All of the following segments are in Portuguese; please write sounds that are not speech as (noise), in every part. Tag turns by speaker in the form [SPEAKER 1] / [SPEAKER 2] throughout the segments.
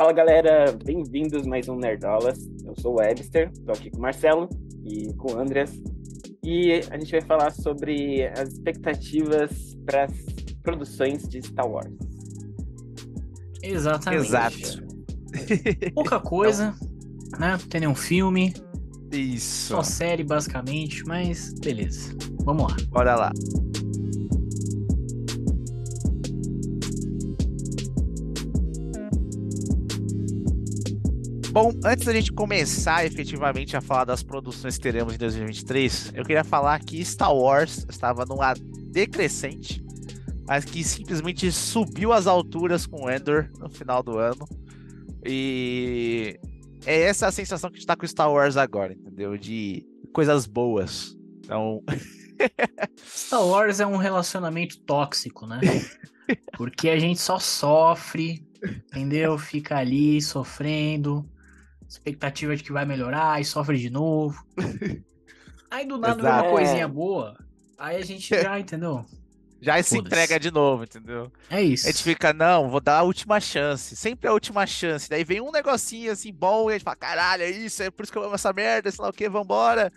[SPEAKER 1] Fala galera, bem-vindos mais um Nerdolas. Eu sou o Webster, tô aqui com o Marcelo e com o Andreas. E a gente vai falar sobre as expectativas para as produções de Star Wars.
[SPEAKER 2] Exatamente.
[SPEAKER 3] Exato. (laughs)
[SPEAKER 2] Pouca coisa, né? Não tem nenhum filme,
[SPEAKER 3] Isso.
[SPEAKER 2] só série basicamente, mas beleza. Vamos lá.
[SPEAKER 3] Bora lá. Bom, antes da gente começar efetivamente a falar das produções que teremos em 2023, eu queria falar que Star Wars estava numa decrescente, mas que simplesmente subiu as alturas com Endor no final do ano. E é essa a sensação que a gente tá com Star Wars agora, entendeu? De coisas boas. Então, (laughs)
[SPEAKER 2] Star Wars é um relacionamento tóxico, né? (laughs) Porque a gente só sofre, entendeu? Fica ali sofrendo, expectativa de que vai melhorar e sofre de novo. (laughs) Aí do nada vem uma
[SPEAKER 3] Exato.
[SPEAKER 2] coisinha boa, aí a gente já, (laughs) entendeu?
[SPEAKER 3] já se entrega de novo, entendeu?
[SPEAKER 2] É isso.
[SPEAKER 3] A gente fica, não, vou dar a última chance. Sempre a última chance. Daí vem um negocinho assim bom e a gente fala, caralho, é isso, é por isso que eu amo essa merda, sei lá o que, vambora.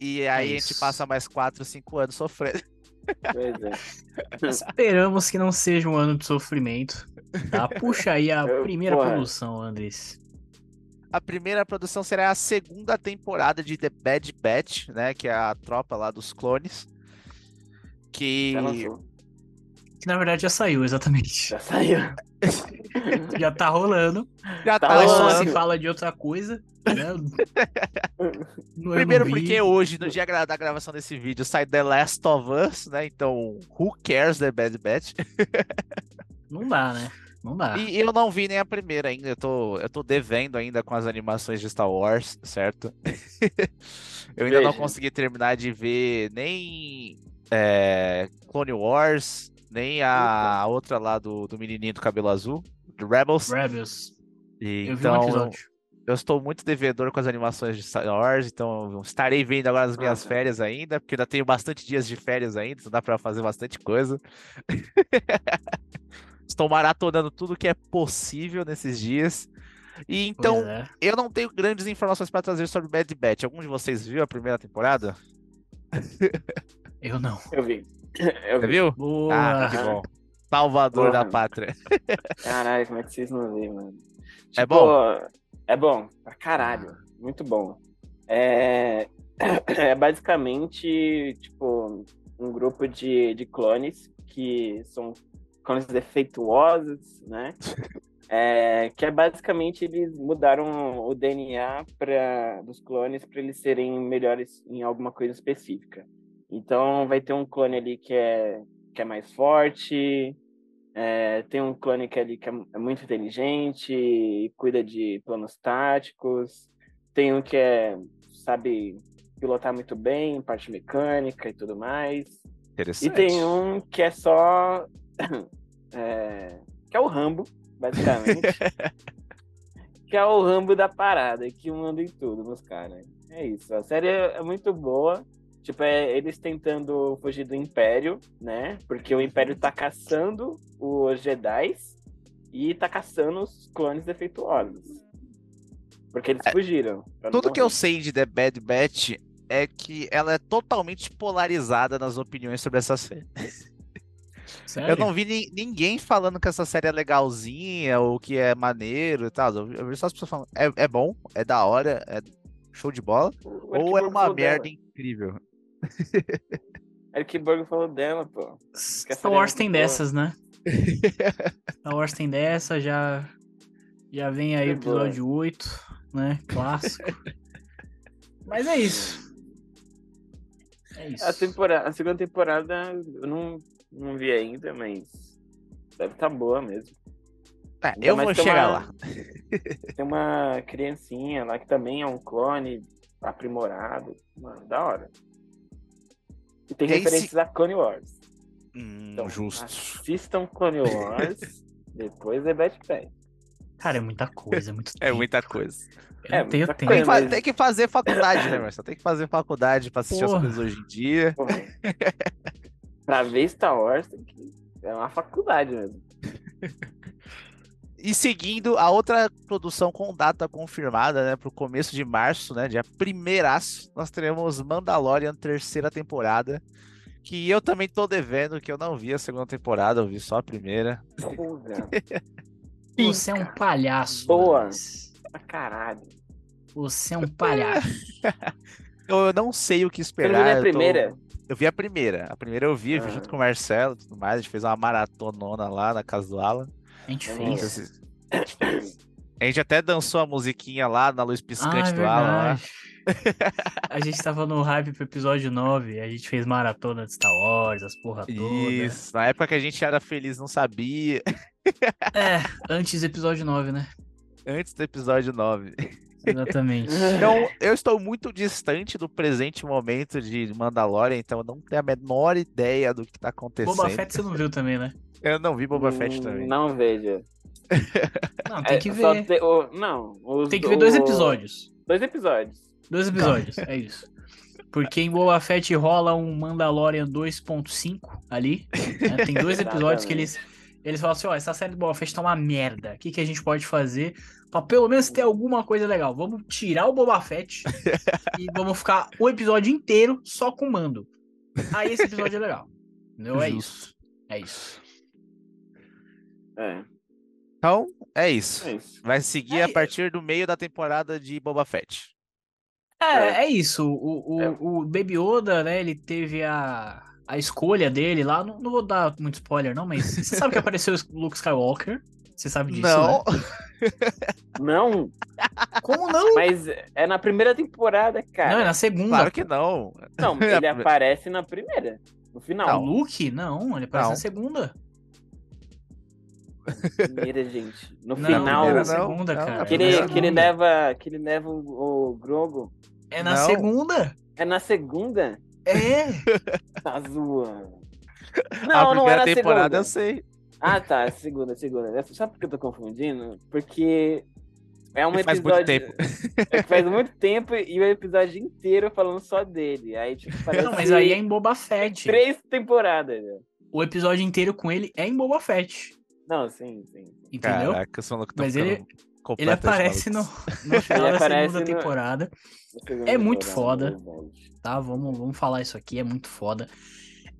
[SPEAKER 3] E aí a gente passa mais 4, 5 anos sofrendo.
[SPEAKER 1] Pois é. (laughs)
[SPEAKER 2] Esperamos que não seja um ano de sofrimento. Tá? Puxa aí a
[SPEAKER 1] Eu-
[SPEAKER 2] primeira
[SPEAKER 1] porra.
[SPEAKER 2] produção, Andres.
[SPEAKER 3] A primeira produção será a segunda temporada de The Bad Batch, né? Que é a tropa lá dos clones. Que.
[SPEAKER 2] Que na verdade já saiu, exatamente.
[SPEAKER 1] Já saiu. (laughs)
[SPEAKER 2] Já tá rolando.
[SPEAKER 3] Já
[SPEAKER 1] Tá
[SPEAKER 3] tá
[SPEAKER 2] Mas só
[SPEAKER 1] rolando.
[SPEAKER 2] se
[SPEAKER 3] rolando.
[SPEAKER 2] fala de outra coisa. Né? (laughs)
[SPEAKER 3] Primeiro porque hoje, no dia da gravação desse vídeo, sai The Last of Us, né? Então, who cares The Bad Batch?
[SPEAKER 2] Não dá, né? Não dá.
[SPEAKER 3] E eu não vi nem a primeira ainda, eu tô, eu tô devendo ainda com as animações de Star Wars, certo? (laughs) eu ainda não
[SPEAKER 1] Veja.
[SPEAKER 3] consegui terminar de ver nem é, Clone Wars, nem a outra lá do, do menininho do cabelo azul, do Rebels.
[SPEAKER 2] Rebels.
[SPEAKER 3] E
[SPEAKER 2] Eu vi um
[SPEAKER 3] então,
[SPEAKER 2] episódio.
[SPEAKER 3] eu estou muito devedor com as animações de Star Wars, então estarei vendo agora nas minhas
[SPEAKER 1] Aham.
[SPEAKER 3] férias ainda, porque ainda tenho bastante dias de férias ainda, então dá pra fazer bastante coisa. (laughs) Estou maratonando tudo que é possível nesses dias. E então,
[SPEAKER 2] é.
[SPEAKER 3] eu não tenho grandes informações para trazer sobre Bad Batch. Algum de vocês viu a primeira temporada? (laughs)
[SPEAKER 2] Eu não.
[SPEAKER 1] Eu vi. Eu
[SPEAKER 3] Você
[SPEAKER 1] vi.
[SPEAKER 3] viu?
[SPEAKER 2] Boa.
[SPEAKER 3] Ah, que bom. Salvador da pátria. (laughs)
[SPEAKER 1] Caralho, como é que vocês não viram, mano?
[SPEAKER 3] É
[SPEAKER 1] Tipo,
[SPEAKER 3] bom?
[SPEAKER 1] É bom, pra caralho. Muito bom. É, (coughs) é basicamente, tipo, um grupo de, de clones que são clones defeituosos, né? (laughs) É, que é basicamente eles mudaram o DNA pra, dos clones para eles serem melhores em alguma coisa específica. Então vai ter um clone ali que é, que é mais forte, é, tem um clone que, é ali que é é muito inteligente cuida de planos táticos. Tem um que é, sabe pilotar muito bem, parte mecânica e tudo mais. E
[SPEAKER 3] Interessante.
[SPEAKER 1] tem um que é só. (coughs) é, que é o Rambo, basicamente. (laughs) que é o Rambo da parada, que manda em tudo nos caras. É isso. A série é é muito boa. Tipo, é eles tentando fugir do Império, né? Porque o Império tá caçando os Jedi e tá caçando os clones defeituosos. Porque eles fugiram. pra não
[SPEAKER 3] Tudo que eu sei de The Bad Batch é que ela é totalmente polarizada nas opiniões sobre essa série. (laughs)
[SPEAKER 2] Sério?
[SPEAKER 3] Eu não vi ni- ninguém falando que essa série é legalzinha ou que é maneiro e tal. Eu vi- só as pessoas falando, é, é bom, é da hora, é show de bola, ou é uma merda
[SPEAKER 1] dela.
[SPEAKER 3] incrível. (laughs)
[SPEAKER 1] Erkborg falou dela, pô.
[SPEAKER 2] Star Wars
[SPEAKER 1] é
[SPEAKER 2] tem
[SPEAKER 1] boa.
[SPEAKER 2] dessas, né? (laughs) Star Wars tem dessa, já. Já vem aí o
[SPEAKER 1] Muito boa.
[SPEAKER 2] episódio 8, né? Clássico. Mas é isso. É isso.
[SPEAKER 1] A, temporada, a segunda temporada eu não, não vi ainda, mas deve estar boa mesmo.
[SPEAKER 3] É,
[SPEAKER 1] Ainda
[SPEAKER 3] eu vou
[SPEAKER 1] tem
[SPEAKER 3] chegar
[SPEAKER 1] uma-
[SPEAKER 3] lá. (laughs)
[SPEAKER 1] Tem uma criancinha lá que também é um clone aprimorado. Mano, da hora. E tem
[SPEAKER 3] Esse-
[SPEAKER 1] referências a Clone Wars.
[SPEAKER 3] Hum,
[SPEAKER 1] Então,
[SPEAKER 3] justo.
[SPEAKER 1] assistam Clone Wars, (laughs) depois é Bad Batch.
[SPEAKER 2] Cara, é muita coisa, é muito (laughs)
[SPEAKER 3] É
[SPEAKER 2] tempo.
[SPEAKER 3] muita coisa.
[SPEAKER 2] Eu
[SPEAKER 1] É,
[SPEAKER 2] tenho
[SPEAKER 1] muita
[SPEAKER 2] tempo.
[SPEAKER 3] Tem que,
[SPEAKER 1] mas-
[SPEAKER 3] fa- tem que fazer faculdade, né, Marcelo? Tem que fazer faculdade pra assistir
[SPEAKER 2] Porra.
[SPEAKER 3] as coisas hoje em dia.
[SPEAKER 1] Pra ver Star Wars tem que... é uma faculdade mesmo.
[SPEAKER 3] E seguindo, a outra produção com data confirmada, né, pro começo de março, né, dia primeiraço, nós teremos Mandalorian terceira temporada, que eu também tô devendo, que eu não vi a segunda temporada, eu vi só a primeira. (laughs)
[SPEAKER 1] Porra.
[SPEAKER 2] Você é um palhaço.
[SPEAKER 1] Boa. Pra caralho.
[SPEAKER 2] Você é um palhaço.
[SPEAKER 3] Eu, (laughs) eu não sei o que
[SPEAKER 1] Você
[SPEAKER 3] esperar.
[SPEAKER 1] viu a
[SPEAKER 3] eu tô-
[SPEAKER 1] primeira?
[SPEAKER 3] Eu vi a primeira. A primeira eu vi, eu vi
[SPEAKER 1] Ah.
[SPEAKER 3] junto com o Marcelo e tudo mais. A gente fez uma maratonona lá na casa do Alan.
[SPEAKER 2] A gente
[SPEAKER 1] Nossa.
[SPEAKER 2] fez.
[SPEAKER 3] A gente até dançou a musiquinha lá na luz
[SPEAKER 2] Ah,
[SPEAKER 3] piscante
[SPEAKER 2] é
[SPEAKER 3] do Alan lá. (laughs)
[SPEAKER 2] A gente tava no hype pro episódio 9, a gente fez maratona de Star Wars, as porra toda.
[SPEAKER 3] Isso. Na época que a gente era feliz, não sabia. (laughs)
[SPEAKER 2] É, antes do episódio 9, né?
[SPEAKER 3] Antes do episódio 9.
[SPEAKER 2] Exatamente. (laughs)
[SPEAKER 3] Então, eu estou muito distante do presente momento de Mandalorian, então eu não tenho a menor ideia do que tá acontecendo.
[SPEAKER 2] Boba Fett você não viu também, né?
[SPEAKER 3] Eu não vi Boba Fett
[SPEAKER 1] Hum,
[SPEAKER 3] também.
[SPEAKER 1] Não vejo. (laughs)
[SPEAKER 2] Não, tem
[SPEAKER 1] É,
[SPEAKER 2] que
[SPEAKER 1] só
[SPEAKER 2] ver.
[SPEAKER 1] te- o- não. os-
[SPEAKER 2] Tem que ver dois episódios.
[SPEAKER 1] Dois episódios.
[SPEAKER 2] Dois episódios, é isso. Porque em Boba Fett rola um Mandalorian 2.5 ali. né? Tem dois episódios que eles, eles falam assim: ó, essa série do Boba Fett tá uma merda. O que, que a gente pode fazer pra pelo menos ter alguma coisa legal? Vamos tirar o Boba Fett e (laughs) vamos ficar o episódio inteiro só com o mando. Aí esse episódio é legal. Entendeu? É isso. É isso.
[SPEAKER 1] É,
[SPEAKER 3] Então, é isso.
[SPEAKER 1] é isso.
[SPEAKER 3] Vai seguir
[SPEAKER 2] É,
[SPEAKER 3] a partir do meio da temporada de Boba Fett.
[SPEAKER 2] É,
[SPEAKER 1] É.
[SPEAKER 2] é isso. O, o,
[SPEAKER 1] É.
[SPEAKER 2] o Baby Yoda, né, ele teve a, a escolha dele lá. Não, não vou dar muito spoiler, não, mas você sabe que (laughs) apareceu o Luke Skywalker. Você sabe disso,
[SPEAKER 3] não,
[SPEAKER 2] né? (laughs)
[SPEAKER 1] Não,
[SPEAKER 2] Como não?
[SPEAKER 1] mas é na primeira temporada, cara.
[SPEAKER 2] Não, é na segunda.
[SPEAKER 3] claro que não.
[SPEAKER 1] Não, (laughs) ele aparece na primeira. No
[SPEAKER 2] O
[SPEAKER 1] final.
[SPEAKER 2] Luke? Não, ele aparece
[SPEAKER 3] Não.
[SPEAKER 2] na segunda.
[SPEAKER 1] Primeira, gente. No
[SPEAKER 2] Não,
[SPEAKER 1] final.
[SPEAKER 2] é na
[SPEAKER 3] não,
[SPEAKER 2] segunda,
[SPEAKER 3] não,
[SPEAKER 2] cara.
[SPEAKER 1] Que
[SPEAKER 2] é
[SPEAKER 1] ele,
[SPEAKER 2] segunda.
[SPEAKER 1] que ele leva, que ele leva o, o Grogo.
[SPEAKER 2] É na
[SPEAKER 3] Não.
[SPEAKER 2] segunda.
[SPEAKER 1] É na segunda?
[SPEAKER 2] É. (laughs)
[SPEAKER 1] Tá zoando.
[SPEAKER 3] a
[SPEAKER 1] Não, não é
[SPEAKER 3] primeira
[SPEAKER 1] na
[SPEAKER 3] temporada
[SPEAKER 1] segunda.
[SPEAKER 3] eu sei.
[SPEAKER 1] Ah, tá, é segunda, segunda. Sabe por que eu tô confundindo? Porque é um
[SPEAKER 3] faz
[SPEAKER 1] episódio.
[SPEAKER 3] muito tempo. (laughs)
[SPEAKER 1] É que faz muito tempo e o episódio inteiro falando só dele. Aí, tipo, parece
[SPEAKER 2] Não, mas aí é em Boba Fett.
[SPEAKER 1] três temporadas. né?
[SPEAKER 2] O episódio inteiro com ele é em Boba Fett.
[SPEAKER 1] Não, sim, sim.
[SPEAKER 2] Entendeu?
[SPEAKER 3] Caraca, os malucos tão
[SPEAKER 2] Mas ele- Ele aparece no, no (laughs) final
[SPEAKER 1] Ele
[SPEAKER 2] da segunda
[SPEAKER 1] no-
[SPEAKER 2] temporada.
[SPEAKER 1] Segunda
[SPEAKER 2] É muito
[SPEAKER 1] temporada,
[SPEAKER 2] foda.
[SPEAKER 1] verdade.
[SPEAKER 2] tá? Vamos, vamos falar isso aqui, é muito foda.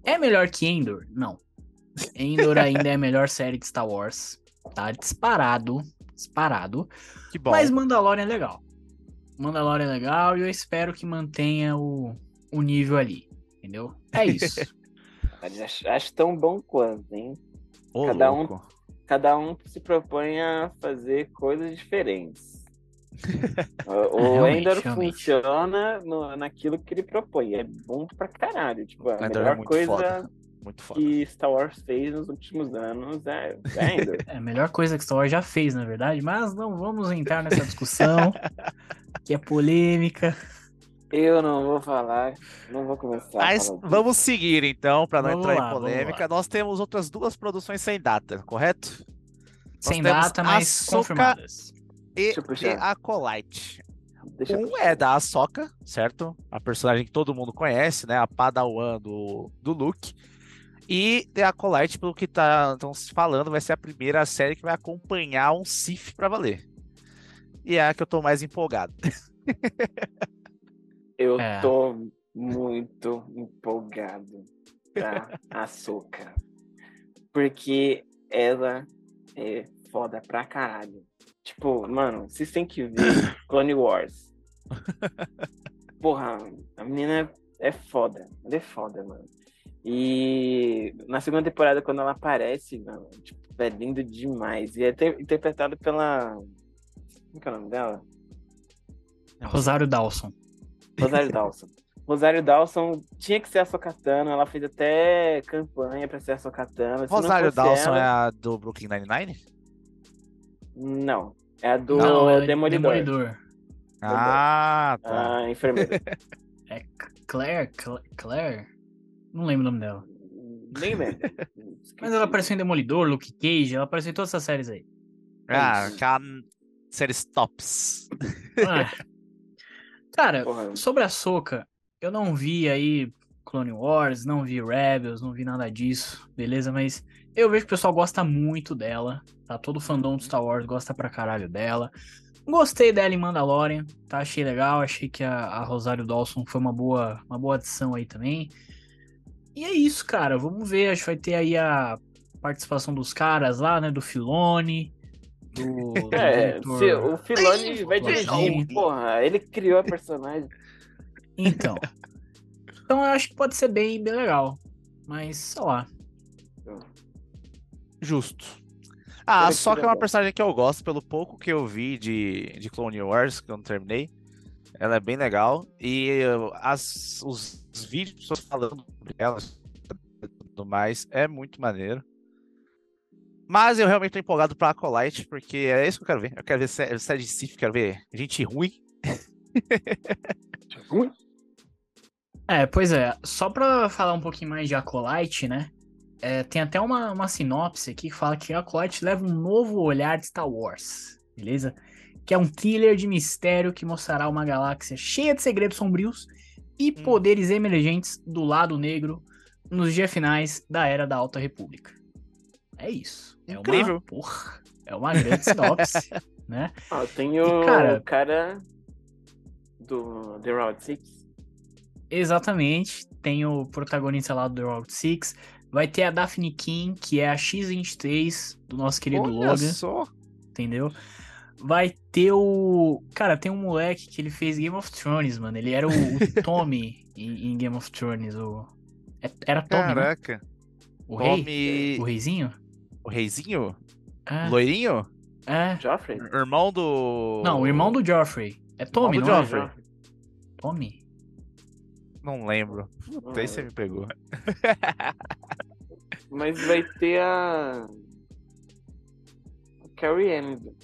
[SPEAKER 2] É melhor que Endor? Não. Endor ainda é a melhor série de Star Wars, tá? Disparado, disparado.
[SPEAKER 3] Que bom.
[SPEAKER 2] Mas Mandalorian é legal. Mandalorian é legal e eu espero que mantenha o, o nível ali, entendeu? É isso. (laughs)
[SPEAKER 1] Mas Acho, acho tão bom quanto, hein?
[SPEAKER 3] Ô,
[SPEAKER 1] cada um-
[SPEAKER 3] louco.
[SPEAKER 1] Cada um se propõe a fazer coisas diferentes. (laughs) o
[SPEAKER 2] realmente.
[SPEAKER 1] funciona no- naquilo que ele propõe. É bom pra caralho. Tipo, a
[SPEAKER 3] Endor é
[SPEAKER 1] melhor
[SPEAKER 3] muito
[SPEAKER 1] coisa
[SPEAKER 3] foda.
[SPEAKER 1] Que Star Wars fez nos últimos anos é, é Endor. (laughs)
[SPEAKER 2] É a melhor coisa que Star Wars já fez, na verdade, mas não vamos entrar nessa discussão, (laughs) que é polêmica.
[SPEAKER 1] Eu não vou falar, não vou começar. a
[SPEAKER 3] Mas vamos seguir então, para não
[SPEAKER 2] Vamos
[SPEAKER 3] entrar
[SPEAKER 2] lá,
[SPEAKER 3] em polêmica. Nós temos outras duas produções sem data, correto?
[SPEAKER 2] Sem data, mas
[SPEAKER 3] Ahsoka
[SPEAKER 2] confirmadas.
[SPEAKER 3] E Acolyte.
[SPEAKER 1] Deixa eu
[SPEAKER 3] Um é da Ahsoka, certo? A personagem que todo mundo conhece, né? A Padawan do, do Luke. E The Acolyte, pelo que tá, estão se falando, vai ser a primeira série que vai acompanhar um Sith pra valer. E é a que eu tô mais empolgado. (laughs)
[SPEAKER 1] Eu
[SPEAKER 2] É.
[SPEAKER 1] tô muito empolgado pra (laughs) Açúcar. Porque ela é foda pra caralho. Tipo, mano, vocês têm que ver (coughs) Clone Wars. (laughs) Porra, a menina é foda. Ela é foda, mano. E na segunda temporada, quando ela aparece, mano, tipo, é lindo demais. E é te- interpretado pela. Como que é o nome dela?
[SPEAKER 2] Rosário Dawson.
[SPEAKER 1] Rosário Dawson. Rosário Dawson tinha que ser a Sokatana, ela fez até campanha pra ser a não
[SPEAKER 3] Rosário Dawson
[SPEAKER 1] ela-
[SPEAKER 3] é a do Brooklyn Nine-Nine?
[SPEAKER 1] Não, é a do
[SPEAKER 2] Não, é
[SPEAKER 1] Demolidor.
[SPEAKER 2] Demolidor.
[SPEAKER 3] Ah, tá.
[SPEAKER 1] A enfermeira. (laughs)
[SPEAKER 2] É Claire? Cla- Claire? Não lembro o nome dela.
[SPEAKER 1] Nem lembro. (laughs)
[SPEAKER 2] Mas ela apareceu em Demolidor, Luke Cage, ela apareceu em todas essas séries aí.
[SPEAKER 3] Ah,
[SPEAKER 1] isso.
[SPEAKER 3] aquela série Stops.
[SPEAKER 2] Ah. Cara,
[SPEAKER 1] Porra.
[SPEAKER 2] sobre a Soca, eu não vi aí Clone Wars, não vi Rebels, não vi nada disso, beleza? Mas eu vejo que o pessoal gosta muito dela, tá? Todo fandom do Star Wars gosta pra caralho dela. Gostei dela em Mandalorian, tá? Achei legal, achei que a, a Rosário Dawson foi uma boa, uma boa adição aí também. E é isso, cara. Vamos ver, acho que vai ter aí a participação dos caras lá, né? Do Filone. Do, (laughs) do
[SPEAKER 1] É, se- o Filoni vai dirigir, porra. Ele criou a personagem.
[SPEAKER 2] Então. Então eu acho que pode ser bem, bem legal. Mas, sei lá.
[SPEAKER 3] Justo. Ah, só que é uma personagem que eu gosto, pelo pouco que eu vi de, de Clone Wars, que eu não terminei. Ela é bem legal. E uh, as, os, os vídeos de pessoas falando sobre ela e tudo mais é muito maneiro. Mas eu realmente tô empolgado pra Acolyte, porque é isso que eu quero ver. Eu quero ver sé- série de Sith, quero ver gente ruim.
[SPEAKER 1] Ruim.
[SPEAKER 2] É, pois é. Só pra falar um pouquinho mais de Acolyte, né? É, tem até uma, uma sinopse aqui que fala que Acolyte leva um novo olhar de Star Wars, beleza? Que é um thriller de mistério que mostrará uma galáxia cheia de segredos sombrios e
[SPEAKER 3] Hum.
[SPEAKER 2] poderes emergentes do lado negro nos dias finais da Era da Alta República. É isso. É
[SPEAKER 3] Incrível.
[SPEAKER 2] Uma, porra, é uma grande sinopse, (laughs) né?
[SPEAKER 1] Ó, tem o
[SPEAKER 2] cara-
[SPEAKER 1] cara do The Route 6.
[SPEAKER 2] Exatamente. Tem o protagonista lá do The Route 6. Vai ter a Daphne King, que é a X23 do nosso querido
[SPEAKER 3] Olha
[SPEAKER 2] Logan,
[SPEAKER 3] só.
[SPEAKER 2] entendeu? Vai ter o. Cara, tem um moleque que ele fez Game of Thrones, mano. Ele era o, o (laughs) Tommy em, em Game of Thrones. O... é- Era Tommy, né?
[SPEAKER 3] Caraca.
[SPEAKER 2] O rei?
[SPEAKER 3] Tommy.
[SPEAKER 2] O reizinho?
[SPEAKER 3] O reizinho?
[SPEAKER 2] É.
[SPEAKER 3] Loirinho?
[SPEAKER 2] é.
[SPEAKER 1] Joffrey?
[SPEAKER 3] Irmão do.
[SPEAKER 2] Não, o irmão do Joffrey. É Tommy,
[SPEAKER 3] do
[SPEAKER 2] não
[SPEAKER 3] Joffrey.
[SPEAKER 2] é? Tommy?
[SPEAKER 3] Não lembro. Puta, aí você me pegou. (laughs)
[SPEAKER 1] Mas vai ter a. a Carrie Ann do.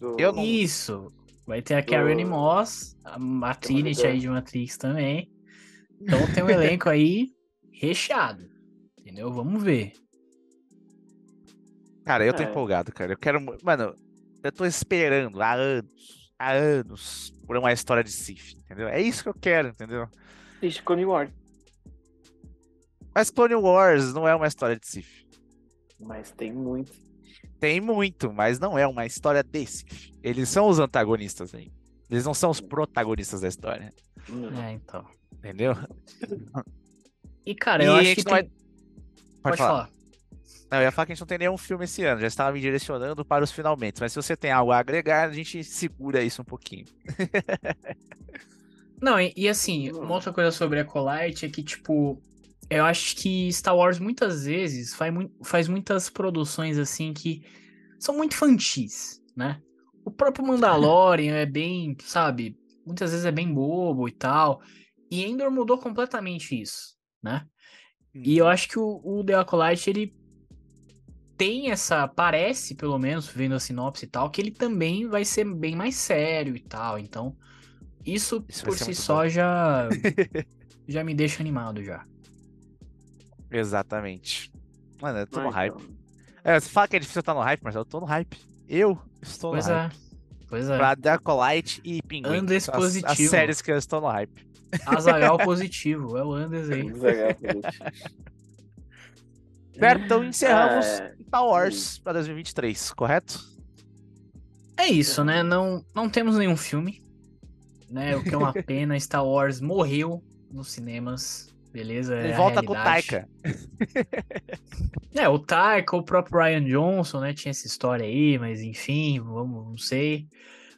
[SPEAKER 1] do-
[SPEAKER 3] Eu não-
[SPEAKER 2] Isso. Vai ter a Carrie Ann Moss, a, a Trinity aí de Matrix também. Então tem um elenco aí (laughs) recheado. Entendeu? Vamos ver.
[SPEAKER 3] Cara, eu tô
[SPEAKER 1] É.
[SPEAKER 3] empolgado, cara. Eu quero. Mano, eu tô esperando há anos, há anos, por uma história de Sif, entendeu? É isso que eu quero, entendeu?
[SPEAKER 1] Assiste Clone Wars.
[SPEAKER 3] Mas Clone Wars não é uma história de Sif.
[SPEAKER 1] Mas tem muito.
[SPEAKER 3] Tem muito, mas não é uma história de Sif. Eles são os antagonistas aí. Eles não são os protagonistas da história.
[SPEAKER 2] É, então.
[SPEAKER 3] entendeu?
[SPEAKER 2] E, cara,
[SPEAKER 3] E
[SPEAKER 2] eu acho que tem...
[SPEAKER 3] vai-
[SPEAKER 2] Pode, falar.
[SPEAKER 3] Não, eu ia falar que a gente não tem nenhum filme esse ano, já estava me direcionando para os finalmente. Mas se você tem algo a agregar, a gente segura isso um pouquinho. (laughs)
[SPEAKER 2] Não, e, e assim, uma outra coisa sobre Acolyte é que, tipo, eu acho que Star Wars muitas vezes faz, faz muitas produções assim que são muito infantis, né? O próprio Mandalorian é bem, sabe, muitas vezes é bem bobo e tal. E Endor mudou completamente isso, né? E eu acho que o, o The Acolyte, ele tem essa, parece pelo menos, vendo a sinopse e tal, que ele também vai ser bem mais sério e tal. Então, isso,
[SPEAKER 3] Isso
[SPEAKER 2] por si só
[SPEAKER 3] bom.
[SPEAKER 2] já, (laughs) já me deixa animado já.
[SPEAKER 3] Exatamente. Mano, eu tô no hype.
[SPEAKER 1] então.
[SPEAKER 3] É, você fala que é difícil estar no hype, mas eu tô no hype. Eu estou
[SPEAKER 2] Pois
[SPEAKER 3] no
[SPEAKER 2] é,
[SPEAKER 3] hype.
[SPEAKER 2] pois é.
[SPEAKER 3] Pra The Acolyte e Pinguim.
[SPEAKER 2] Andes
[SPEAKER 3] as, as
[SPEAKER 2] positivo.
[SPEAKER 3] séries que eu estou no hype.
[SPEAKER 2] Azagal (laughs) positivo, é o Andes aí.
[SPEAKER 1] Desagrado, gente.
[SPEAKER 3] Certo, então encerramos
[SPEAKER 1] É,
[SPEAKER 3] Star Wars pra 2023, correto?
[SPEAKER 2] É isso, né? Não, não temos nenhum filme, né? O que é uma (laughs) pena. Star Wars morreu nos cinemas, beleza? É
[SPEAKER 3] Ele volta com o. Taika. (laughs)
[SPEAKER 2] É, o Taika, o próprio Ryan Johnson, né? Tinha essa história aí, mas enfim, vamos, não sei.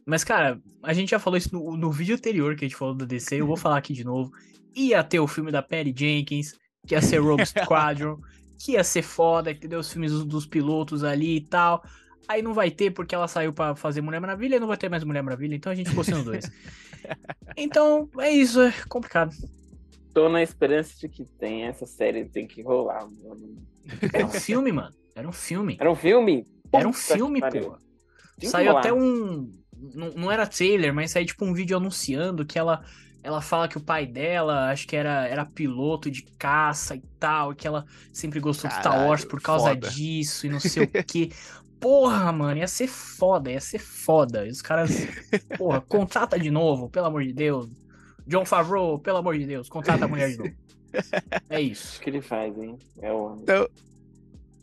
[SPEAKER 2] Mas, cara, a gente já falou isso no, no vídeo anterior que a gente falou da DC, eu vou (laughs) falar aqui de novo. Ia ter o filme da Perry Jenkins, que ia ser Rogue Squadron, que ia ser foda, entendeu? Os filmes dos, pilotos ali e tal. Aí não vai ter porque ela saiu pra fazer Mulher Maravilha e não vai ter mais Mulher Maravilha, então a gente ficou sem os dois. (laughs) Então, é isso, é complicado.
[SPEAKER 1] Tô na esperança de que tenha essa série, tem que rolar. mano.
[SPEAKER 2] Era um filme, mano. Era um filme.
[SPEAKER 1] Era um filme?
[SPEAKER 2] Era um filme, pô.
[SPEAKER 1] Tem
[SPEAKER 2] Saiu até um. Não, não era trailer, mas saiu tipo um vídeo anunciando que ela. Ela fala que o pai dela, acho que era, era piloto de caça e tal, e que ela sempre gostou de Star
[SPEAKER 3] Caralho,
[SPEAKER 2] Wars por causa
[SPEAKER 3] foda.
[SPEAKER 2] disso e não sei o (laughs) quê. Porra, mano, ia ser foda, ia ser foda. E os caras, porra, contrata de novo, pelo amor de Deus. John Favreau, pelo amor de Deus, contrata a mulher de novo. É isso.
[SPEAKER 1] Acho que ele faz, hein? É o.
[SPEAKER 3] Então,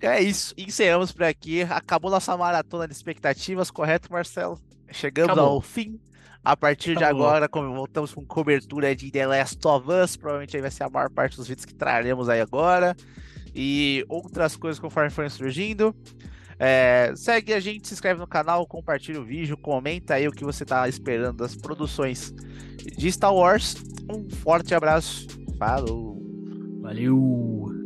[SPEAKER 3] é isso. Encerramos por aqui. Acabou nossa maratona de expectativas, correto, Marcelo? Chegamos
[SPEAKER 2] Acabou.
[SPEAKER 3] ao fim. A partir de
[SPEAKER 2] Acabou.
[SPEAKER 3] agora, como voltamos com cobertura de The Last of Us. Provavelmente aí vai ser a maior parte dos vídeos que traremos aí agora. E outras coisas conforme forem surgindo. É, segue a gente, se inscreve no canal, compartilha o vídeo, comenta aí o que você tá esperando das produções de Star Wars. Um forte abraço. Falou!
[SPEAKER 2] Valeu!